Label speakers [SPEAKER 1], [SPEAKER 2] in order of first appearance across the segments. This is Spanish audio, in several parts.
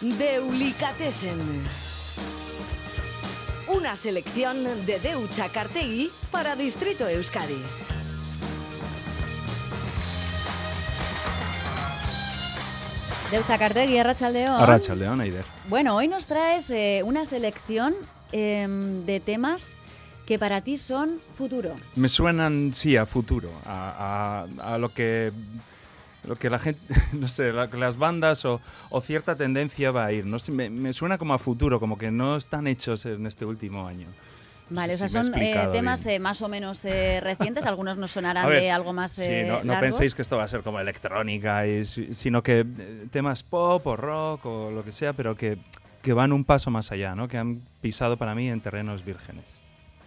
[SPEAKER 1] Deulicatessen. Una selección de Deucha Cartegui para Distrito Euskadi.
[SPEAKER 2] Deutza Cartegui, Arrachaldeón.
[SPEAKER 3] Arrachaldeón, Aider.
[SPEAKER 2] Bueno, hoy nos traes eh, una selección em, de temas que para ti son futuro.
[SPEAKER 3] Me suenan, sí, a futuro, a, a- a lo que lo que la gente, no sé, la- las bandas o, o cierta tendencia va a ir. No sé, me, me suena como a futuro, como que no están hechos en este último año. No
[SPEAKER 2] Vale, o
[SPEAKER 3] sé
[SPEAKER 2] sea,
[SPEAKER 3] si
[SPEAKER 2] son eh, temas eh, más o menos eh, recientes, algunos nos sonarán
[SPEAKER 3] ver,
[SPEAKER 2] de algo más
[SPEAKER 3] sí, no, no
[SPEAKER 2] largo.
[SPEAKER 3] penséis que esto va a ser como electrónica, y sino que temas pop o rock o lo que sea, pero que, que van un paso más allá, ¿no? que han pisado para mí en terrenos vírgenes.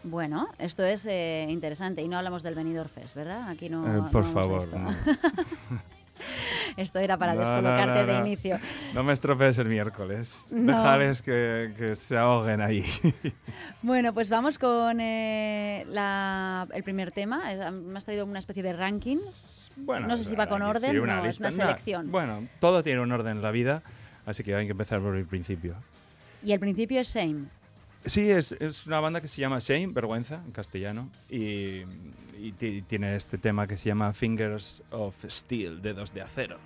[SPEAKER 2] Bueno, esto es eh, interesante y no hablamos del Benidorm Fest, ¿verdad? Aquí no.
[SPEAKER 3] Eh,
[SPEAKER 2] no
[SPEAKER 3] por favor, no.
[SPEAKER 2] Esto era para
[SPEAKER 3] No,
[SPEAKER 2] descolocarte
[SPEAKER 3] no,
[SPEAKER 2] de
[SPEAKER 3] no.
[SPEAKER 2] inicio.
[SPEAKER 3] No me estropees el miércoles.
[SPEAKER 2] No.
[SPEAKER 3] Déjales que, que se ahoguen ahí.
[SPEAKER 2] Bueno, pues vamos con eh, la- el primer tema. Eh, Me has traído una especie de ranking.
[SPEAKER 3] Bueno,
[SPEAKER 2] No sé si va con
[SPEAKER 3] aquí
[SPEAKER 2] orden,
[SPEAKER 3] sí,
[SPEAKER 2] no, es
[SPEAKER 3] lista.
[SPEAKER 2] una selección.
[SPEAKER 3] bueno, todo tiene un orden en la vida, así que hay que empezar por el principio.
[SPEAKER 2] Y el principio es Shame.
[SPEAKER 3] Sí, es, es una banda que se llama Shame, Vergüenza, en castellano, y, y ti- tiene este tema que se llama Fingers of Steel, dedos de acero.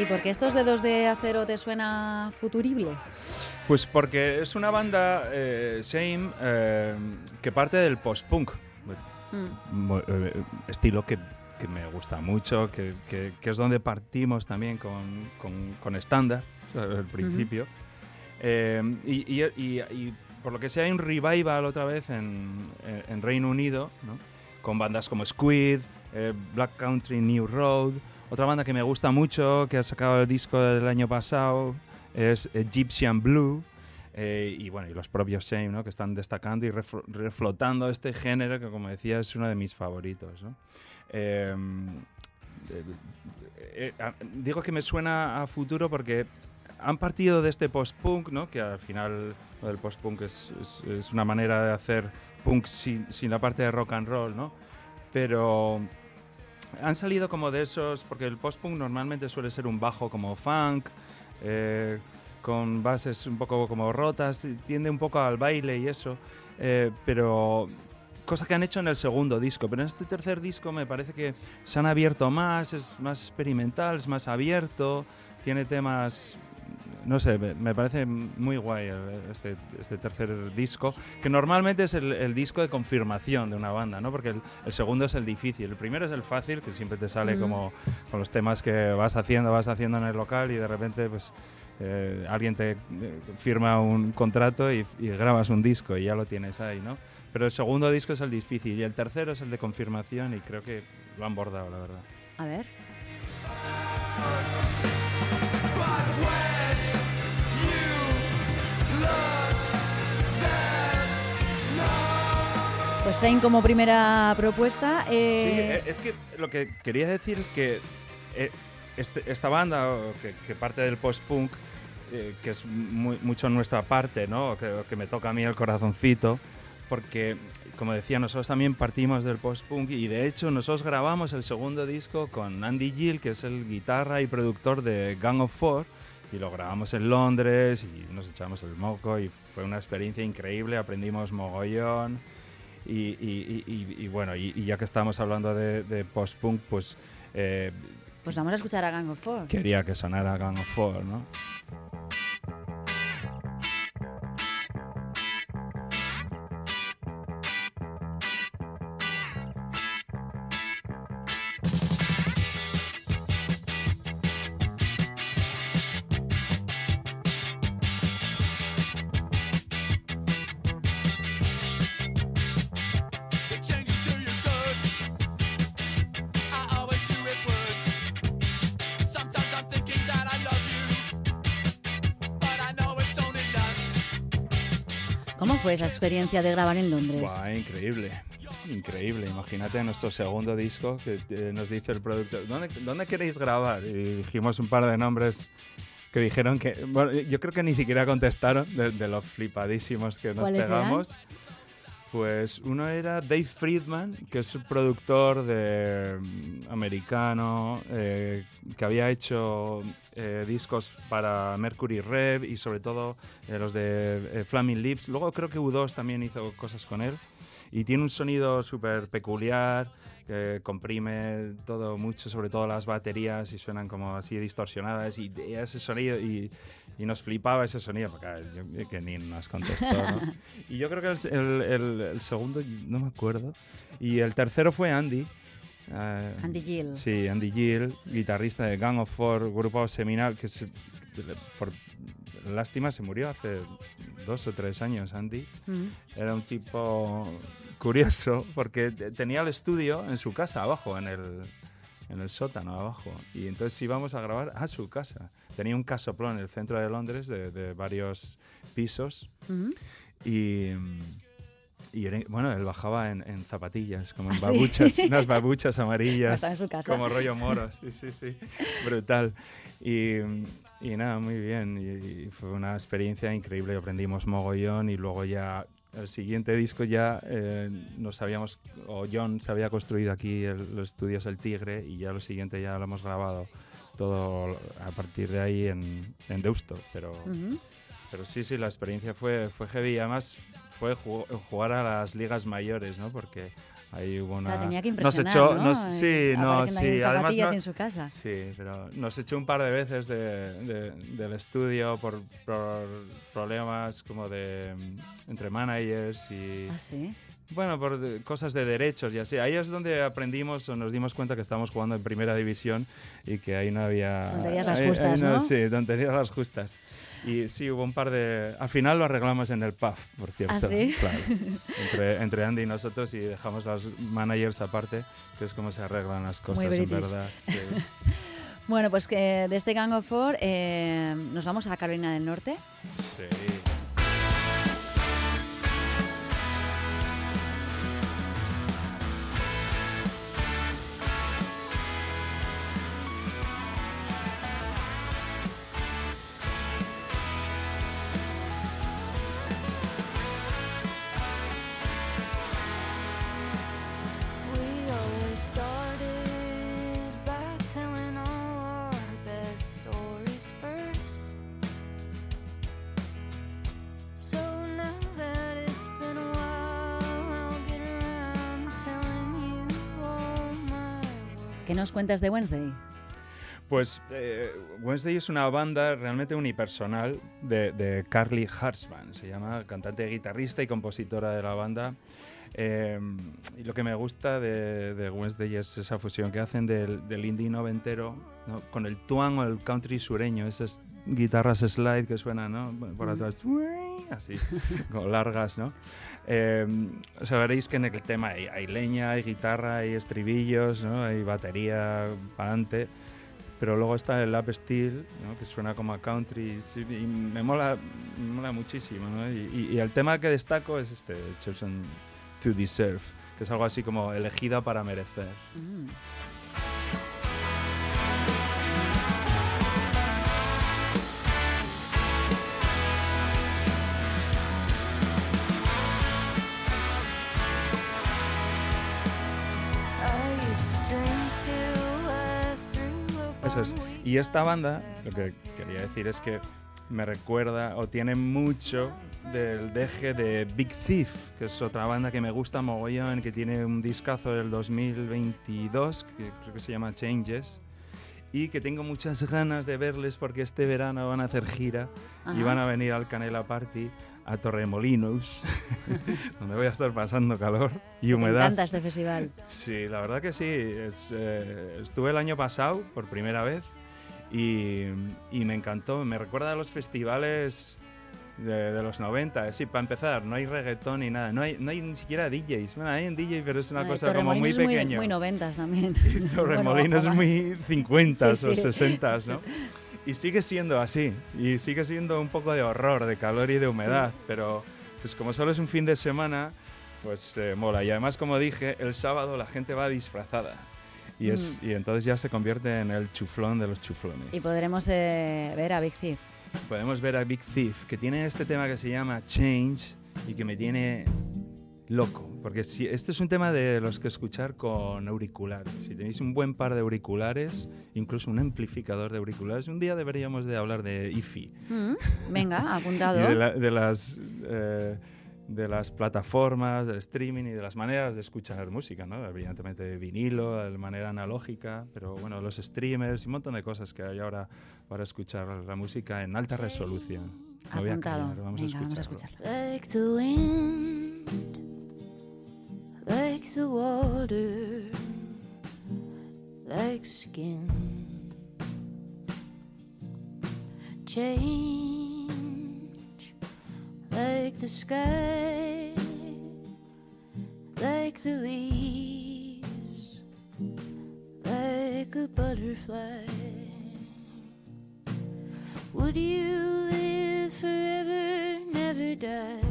[SPEAKER 2] ¿Y por qué estos dedos de acero te suena futurible?
[SPEAKER 3] Pues porque es una banda, eh, Shame, eh, que parte del post-punk.
[SPEAKER 2] Mm.
[SPEAKER 3] Eh, estilo que, que me gusta mucho, que, que- que es donde partimos también con, con, con estándar, al principio. Eh, y, y- y- y por lo que sea hay un revival otra vez en, en- Reino Unido, ¿no? con bandas como Squid, Black Country New Road. Otra banda que me gusta mucho, que ha sacado el disco del año pasado, es Egyptian Blue. Eh, y bueno, y los propios Shame, ¿no? que están destacando y reflo- reflotando este género que, como decía, es uno de mis favoritos. ¿no? Eh, eh, eh, digo que me suena a futuro porque han partido de este post-punk, ¿no? que al final lo del post-punk es, es- es una manera de hacer punk sin, sin la parte de rock and roll, ¿no? pero han salido como de esos, porque el post-punk normalmente suele ser un bajo como funk, eh, con bases un poco como rotas, tiende un poco al baile y eso, eh, pero cosa que han hecho en el segundo disco, pero en este tercer disco me parece que se han abierto más, es más experimental, es más abierto, tiene temas, no sé, me, parece muy guay este, este tercer disco, que normalmente es el, el disco de confirmación de una banda, ¿no? Porque el, el segundo es el difícil, el primero es el fácil, que siempre te sale
[SPEAKER 2] Mm.
[SPEAKER 3] como con los temas que vas haciendo, vas haciendo en el local y de repente pues eh, alguien te eh, firma un contrato y, y grabas un disco y ya lo tienes ahí, ¿no? Pero el segundo disco es el difícil y el tercero es el de confirmación y creo que lo han bordado, la verdad.
[SPEAKER 2] A ver. Pues Shame como primera propuesta.
[SPEAKER 3] Sí,
[SPEAKER 2] eh,
[SPEAKER 3] eh, es que lo que quería decir es que eh, este- esta banda, que, que parte del post-punk, eh, que es muy- mucho nuestra parte, ¿no? Que, que me toca a mí el corazoncito, porque, como decía, nosotros también partimos del post-punk y de hecho nosotros grabamos el segundo disco con Andy Gill, que es el guitarra y productor de Gang of Four, y lo grabamos en Londres y nos echamos el moco y fue una experiencia increíble, aprendimos mogollón. Y, y- y- y- bueno, y, y ya que estamos hablando de, de post-punk, pues eh,
[SPEAKER 2] Pues vamos a escuchar a Gang of Four.
[SPEAKER 3] quería que sonara Gang of Four, ¿no?
[SPEAKER 2] ¿Cómo fue esa experiencia de grabar en Londres?
[SPEAKER 3] Buah, increíble. Increíble, imagínate nuestro segundo disco que eh, nos dice el productor, ¿dónde, ¿dónde queréis grabar? Y dijimos un par de nombres que dijeron que, bueno, yo creo que ni siquiera contestaron de, de los flipadísimos que nos
[SPEAKER 2] ¿Cuáles eran?
[SPEAKER 3] Pues uno era Dave Friedman, que es un productor de, mm, americano eh, que había hecho eh, discos para Mercury Rev y sobre todo eh, los de eh, Flaming Lips. Luego creo que U2 también hizo cosas con él. Y tiene un sonido súper peculiar, que comprime todo mucho, sobre todo las baterías, y suenan como así distorsionadas. Y y ese sonido, y, y nos flipaba ese sonido, porque yo- que ni nos contestó. ¿no? y yo creo que el, el- el- el segundo, no me acuerdo. Y el tercero fue Andy. eh,
[SPEAKER 2] Andy Gill.
[SPEAKER 3] Sí, Andy Gill, guitarrista de Gang of Four, grupo seminal que se- por lástima se murió hace dos o tres años, Andy.
[SPEAKER 2] Mm.
[SPEAKER 3] Era un tipo curioso porque te- tenía el estudio en su casa abajo, en el, en el sótano abajo. Y entonces íbamos a grabar a su casa. Tenía un casoplón en el centro de Londres de, de varios pisos
[SPEAKER 2] Mm.
[SPEAKER 3] y... Y era- bueno, él bajaba en, en zapatillas, como en
[SPEAKER 2] ¿Ah, sí?
[SPEAKER 3] babuchas, unas babuchas amarillas, como rollo moro, sí, sí, sí, brutal. Y, y nada, muy bien, y, y fue una experiencia increíble, aprendimos mogollón y luego ya el siguiente disco ya eh, nos habíamos, o John se había construido aquí el- los estudios El Tigre y ya lo siguiente ya lo hemos grabado todo a partir de ahí en, en Deusto, pero...
[SPEAKER 2] Ujú.
[SPEAKER 3] Pero sí, sí, la experiencia fue, fue heavy. Además, fue ju- jugar a las ligas mayores, ¿no? Porque ahí hubo una...
[SPEAKER 2] Claro, tenía que
[SPEAKER 3] nos
[SPEAKER 2] impresionar,
[SPEAKER 3] echó,
[SPEAKER 2] ¿no?
[SPEAKER 3] nos-
[SPEAKER 2] Eh,
[SPEAKER 3] sí, no,
[SPEAKER 2] apareciendo ahí
[SPEAKER 3] sí. Además, no-
[SPEAKER 2] en su casa.
[SPEAKER 3] sí, pero nos echó un par de veces de, de- del estudio por, por problemas como de mm, entre managers y...
[SPEAKER 2] Ah, sí.
[SPEAKER 3] Bueno, por de- cosas de derechos y así. Ahí es donde aprendimos o nos dimos cuenta que estábamos jugando en primera división y que ahí no había...
[SPEAKER 2] Tonterías las
[SPEAKER 3] ahí- ahí
[SPEAKER 2] justas, ¿no?
[SPEAKER 3] Sí, tonterías las justas. Y sí, hubo un par de... Al final lo arreglamos en el pub, por cierto.
[SPEAKER 2] ¿Ah, sí?
[SPEAKER 3] Claro. Entre, entre Andy y nosotros y dejamos los managers aparte, que es como se arreglan las cosas, en
[SPEAKER 2] British.
[SPEAKER 3] verdad.
[SPEAKER 2] Bueno, pues que de este Gang of Four eh, nos vamos a Carolina del Norte.
[SPEAKER 3] Sí.
[SPEAKER 2] ¿Qué nos cuentas de Wednesday?
[SPEAKER 3] Pues eh, Wednesday es una banda realmente unipersonal de, de Carly Hartzman, se llama cantante, guitarrista y compositora de la banda. Eh, y lo que me gusta de, de Wednesday es esa fusión que hacen del, del indie noventero ¿no? con el twang o el country sureño, esas guitarras slide que suenan ¿no? por atrás, así, como largas, ¿no? Eh, o sea, veréis que en el tema hay, hay leña, hay guitarra, hay estribillos, ¿no? hay batería para adelante pero luego está el lap steel, ¿no? que suena como a country, y me mola, me mola muchísimo. ¿no? Y, y- y el tema que destaco es este, Chosen to Deserve, que es algo así como elegida para merecer.
[SPEAKER 2] Mm.
[SPEAKER 3] Y esta banda, lo que quería decir es que me recuerda o tiene mucho del deje de Big Thief, que es otra banda que me gusta mogollón, que tiene un discazo del 2022, que creo que se llama Changes. y que tengo muchas ganas de verles porque este verano van a hacer gira y van a venir al Canela Party a Torremolinos, donde voy a estar pasando calor y
[SPEAKER 2] Me
[SPEAKER 3] humedad.
[SPEAKER 2] encanta este festival.
[SPEAKER 3] Sí, la verdad que sí. Es, eh, estuve el año pasado por primera vez y, y me encantó. Me recuerda a los festivales de, de los 90. Sí, para empezar, no hay reggaetón ni nada. No hay, no hay ni siquiera DJs. Bueno, hay un DJ, pero es una
[SPEAKER 2] Ay,
[SPEAKER 3] cosa como muy
[SPEAKER 2] Torremolinos es muy,
[SPEAKER 3] pequeña.
[SPEAKER 2] muy noventas también.
[SPEAKER 3] Torremolinos
[SPEAKER 2] Bueno,
[SPEAKER 3] es muy 50
[SPEAKER 2] Sí,
[SPEAKER 3] o
[SPEAKER 2] sí.
[SPEAKER 3] 60, ¿no? Y sigue siendo así, y sigue siendo un poco de horror, de calor y de humedad, pero pues como solo es un fin de semana, pues eh, mola. Y además, como dije, el sábado la gente va disfrazada. Y, es, y entonces ya se convierte en el chuflón de los chuflones.
[SPEAKER 2] Mm. Y podremos eh, ver a Big Thief.
[SPEAKER 3] Podemos ver a Big Thief, que tiene este tema que se llama Change y que me tiene loco. Porque si, este es un tema de los que escuchar con auriculares. Si tenéis un buen par de auriculares, incluso un amplificador de auriculares, un día deberíamos de hablar de IFI.
[SPEAKER 2] Mm, Venga, apuntado.
[SPEAKER 3] Y de, la- de las... eh, de las plataformas, del streaming y de las maneras de escuchar música, ¿no? Evidentemente de vinilo, de manera analógica, pero bueno, los streamers y un montón de cosas que hay ahora para escuchar la música en alta resolución. Me voy a
[SPEAKER 2] Apuntado.
[SPEAKER 3] callar, vamos,
[SPEAKER 2] Venga,
[SPEAKER 3] a
[SPEAKER 2] vamos a
[SPEAKER 3] escucharlo.
[SPEAKER 2] escucharlo.
[SPEAKER 4] like the water, like skin. Change like the sky, like the leaves, like a butterfly. Would you live forever, never die?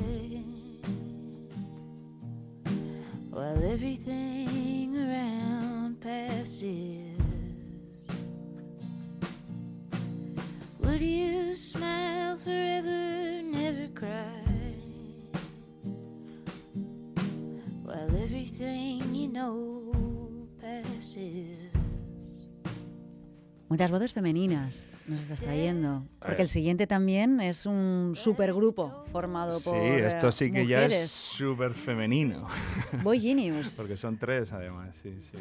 [SPEAKER 4] While everything around passes.
[SPEAKER 2] Muchas voces femeninas nos estás trayendo. Porque el siguiente también es un supergrupo formado
[SPEAKER 3] Sí,
[SPEAKER 2] por eh,
[SPEAKER 3] esto sí que ya es súper femenino,
[SPEAKER 2] Boy Genius.
[SPEAKER 3] porque son tres además, sí, sí.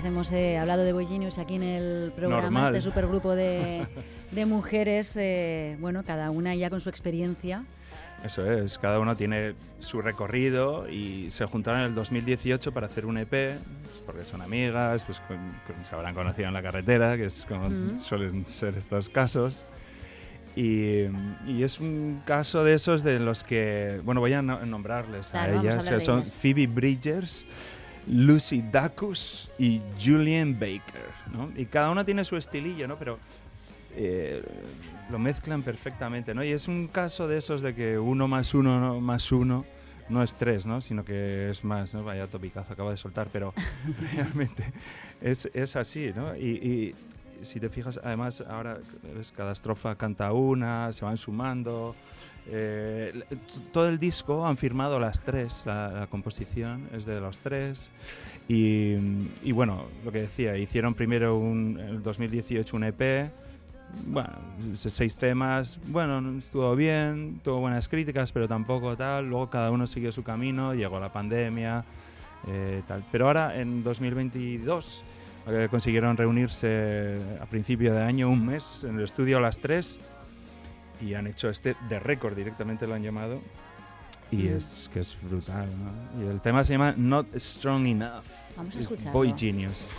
[SPEAKER 2] Vez hemos eh, hablado de Boy Genius aquí en el programa,
[SPEAKER 3] Normal.
[SPEAKER 2] este supergrupo de, de mujeres, eh, bueno, cada una ya con su experiencia.
[SPEAKER 3] Eso es, cada uno tiene su recorrido y se juntaron en el 2018 para hacer un EP, pues porque son amigas, pues con- con- se habrán conocido en la carretera, que es como suelen ser estos casos. Y, y es un caso de esos de los que, bueno, voy a no- nombrarles
[SPEAKER 2] Claro,
[SPEAKER 3] a
[SPEAKER 2] a
[SPEAKER 3] ellas,
[SPEAKER 2] hablar
[SPEAKER 3] que son
[SPEAKER 2] ellas.
[SPEAKER 3] Phoebe Bridgers, Lucy Dacus y Julian Baker, ¿no? Y cada una tiene su estilillo, ¿no? Pero eh, lo mezclan perfectamente, ¿no? Y es un caso de esos de que uno más uno no- más uno no es tres, ¿no? Sino que es más, ¿no? Vaya topicazo acabo de soltar, pero realmente es, es así, ¿no? Y, y si te fijas, además ahora ves, cada estrofa canta una, se van sumando. Eh, todo el disco han firmado las tres, la, la composición es de los tres. Y, y bueno, lo que decía, hicieron primero un, en el 2018 un EP, bueno, se- seis temas, bueno, no estuvo bien, tuvo buenas críticas, pero tampoco tal. Luego cada uno siguió su camino, llegó la pandemia, eh, tal. Pero ahora, en 2022, eh, consiguieron reunirse a principio de año, un mes, en el estudio las tres, y han hecho este de récord, directamente lo han llamado. Y
[SPEAKER 2] Mm.
[SPEAKER 3] es que es brutal, ¿no? Y el tema se llama Not Strong Enough.
[SPEAKER 2] Vamos a escucharlo.
[SPEAKER 3] Boy Genius.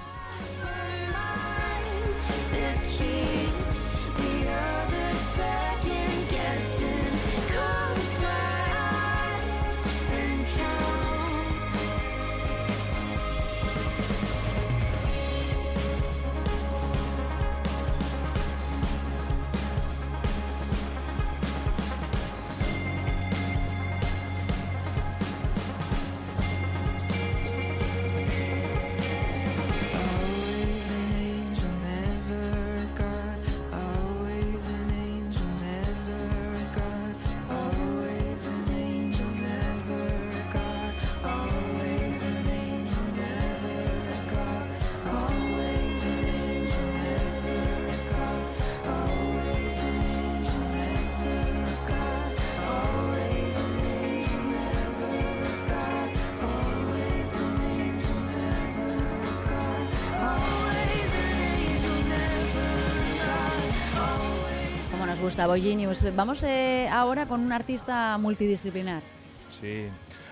[SPEAKER 2] Gustavo Ginius. Vamos eh, ahora con un artista multidisciplinar.
[SPEAKER 3] Sí,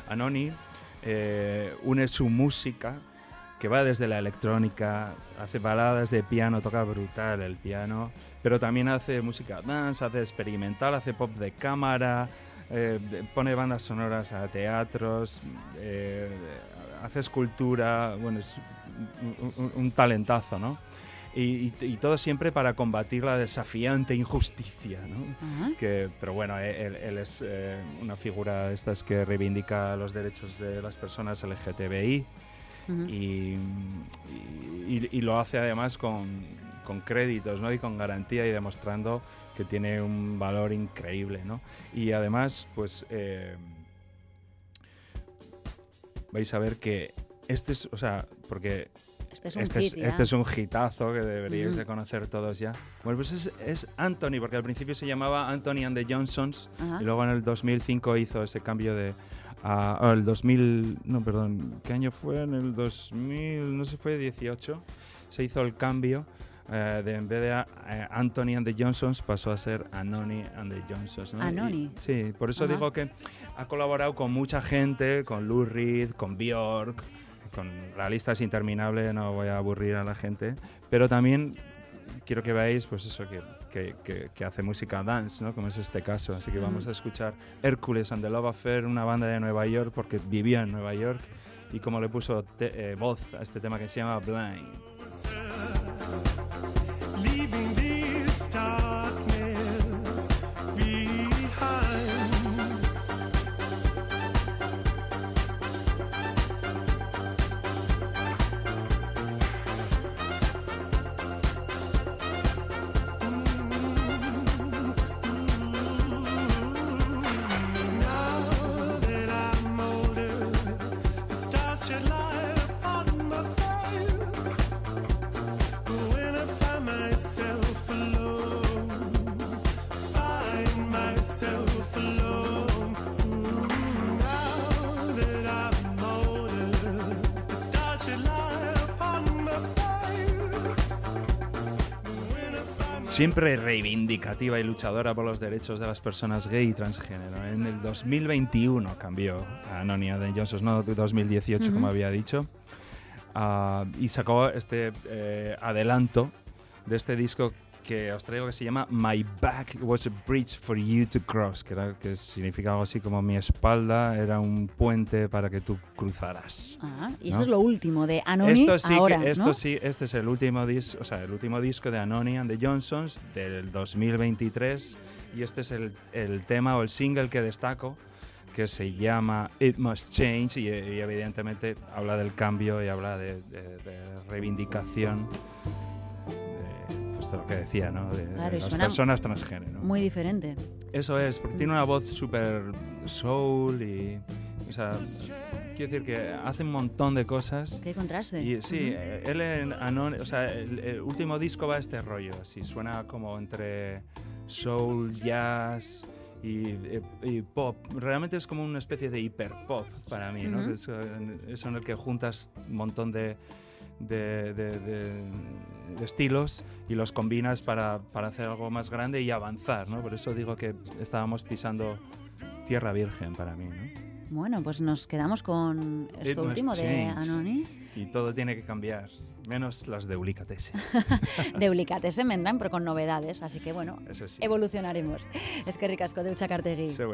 [SPEAKER 3] Anoni eh, une su música, que va desde la electrónica, hace baladas de piano, toca brutal el piano, pero también hace música dance, hace experimental, hace pop de cámara, eh, pone bandas sonoras a teatros, eh, hace escultura, bueno, es un, un- un talentazo, ¿no? Y, y- todo siempre para combatir la desafiante injusticia, ¿no? Que pero bueno eh, él, él es eh, una figura de estas que reivindica los derechos de las personas LGTBI y- y lo hace además con, con créditos ¿no? y con garantía y demostrando que tiene un valor increíble ¿no? y además pues eh, vais a ver que este es o sea porque
[SPEAKER 2] Este es un
[SPEAKER 3] este,
[SPEAKER 2] hit,
[SPEAKER 3] es, este es un hitazo que deberíais
[SPEAKER 2] Ujú.
[SPEAKER 3] de conocer todos ya. Bueno, pues es, es Anthony, porque al principio se llamaba Anthony and the Johnsons
[SPEAKER 2] Ajá.
[SPEAKER 3] y luego en el 2005 hizo ese cambio de... a- ah, el 2000... No, perdón, ¿qué año fue? En el 2000... No sé, fue 18. Se hizo el cambio. eh, de en vez de eh, Anthony and the Johnsons pasó a ser Anoni and the Johnsons. ¿no? Y-
[SPEAKER 2] Anoni.
[SPEAKER 3] sí, por eso
[SPEAKER 2] Ajá.
[SPEAKER 3] digo que ha colaborado con mucha gente, con Lou Reed, con Bjork, con la lista es interminable, no voy a aburrir a la gente, pero también quiero que veáis pues eso que, que- que- que hace música dance, ¿no? como es este caso, así que vamos a escuchar Hércules and the Love Affair, una banda de Nueva York porque vivía en Nueva York y como le puso te- eh, voz a este tema que se llama Blind. Siempre reivindicativa y luchadora por los derechos de las personas gay y transgénero. En el 2021 cambió a Anonia de Johnson, no 2018 como
[SPEAKER 2] Ujú.
[SPEAKER 3] había dicho. Ah, y sacó este eh, adelanto de este disco que os traigo que se llama My Back Was a Bridge for You to Cross, que, era, que significa algo así como mi espalda era un puente para que tú cruzaras.
[SPEAKER 2] Ajá. Y
[SPEAKER 3] ¿no?
[SPEAKER 2] esto es lo último de Anoni
[SPEAKER 3] Esto sí,
[SPEAKER 2] ahora,
[SPEAKER 3] que, esto
[SPEAKER 2] ¿no?
[SPEAKER 3] sí, este es el último disco, o sea, el último disco de Anoni and the Johnsons del 2023 y este es el, el tema o el single que destaco que se llama It Must Change y, y evidentemente habla del cambio y habla de, de- de reivindicación de, de lo que decía, ¿no? De, de
[SPEAKER 2] Claro, y
[SPEAKER 3] las personas transgénero.
[SPEAKER 2] Muy diferente.
[SPEAKER 3] Eso es, porque tiene una voz súper soul y, o sea, quiero decir que hace un montón de cosas.
[SPEAKER 2] Qué contraste.
[SPEAKER 3] Y sí,
[SPEAKER 2] Ujú.
[SPEAKER 3] eh, él en Anon, o sea, el, el último disco va a este rollo, así suena como entre soul, jazz y, eh, y pop. Realmente es como una especie de hiper pop para mí, ¿no?
[SPEAKER 2] Ujú.
[SPEAKER 3] Es, eh, eso en el que juntas un montón de, de, de- de- estilos y los combinas para, para hacer algo más grande y avanzar, ¿no? Por eso digo que estábamos pisando tierra virgen para mí, ¿no?
[SPEAKER 2] Bueno, pues nos quedamos con
[SPEAKER 3] It
[SPEAKER 2] esto
[SPEAKER 3] must
[SPEAKER 2] último de. Anoni.
[SPEAKER 3] Y todo tiene que cambiar, menos las de Ulicatese.
[SPEAKER 2] De Ulicatessen vendrán, pero con novedades. Así que bueno,
[SPEAKER 3] sí.
[SPEAKER 2] evolucionaremos. Es que ricasco de Uchacartegui.
[SPEAKER 3] Se